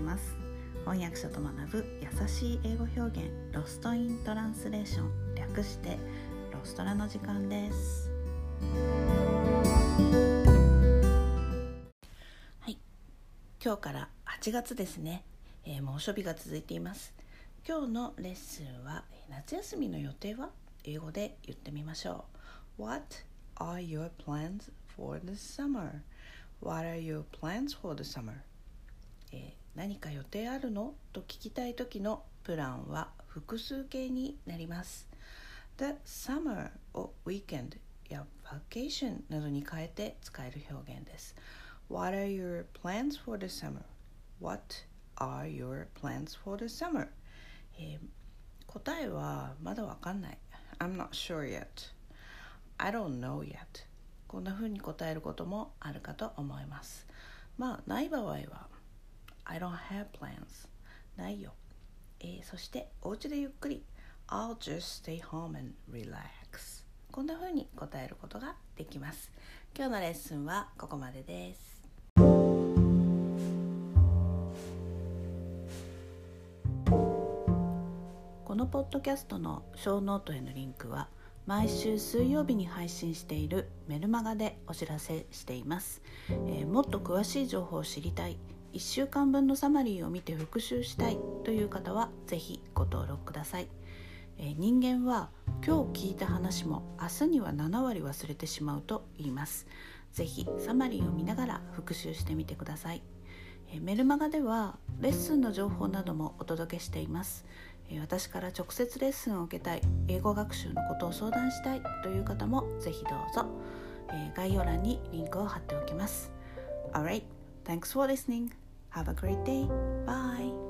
ます。翻訳者と学ぶ優しい英語表現ロストイントランスレーション略してロストラの時間です。はい。今日から8月ですね、えー、猛暑日が続いています。今日のレッスンは夏休みの予定は？英語で言ってみましょう。What are your plans for the summer? What are your plans for the summer? えー、何か予定あるのと聞きたい時のプランは複数形になります。The summer を weekend や vacation などに変えて使える表現です。What are your plans for the summer? What are your plans for the summer? えー、答えはまだわかんない。I'm not sure yet. I don't know yet. こんな風に答えることもあるかと思いますまあない場合は I don't have plans. ないよ、えー、そしてお家でゆっくり。I'll just stay home and relax. こんな風に答えることができます。今日のレッスンはここまでです。このポッドキャストのショーノートへのリンクは毎週水曜日に配信しているメルマガでお知らせしています、えー、もっと詳しい情報を知りたい。1週間分のサマリーを見て復習したいという方は是非ご登録ください、えー、人間は今日聞いた話も明日には7割忘れてしまうと言います。是非サマリーを見ながら復習してみてください。えメルマガではレッスンの情報などもお届けしています。私から直接レッスンを受けたい英語学習のことを相談したいという方もぜひどうぞ。概要欄にリンクを貼っておきます。Alright, thanks for listening. Have a great day. Bye.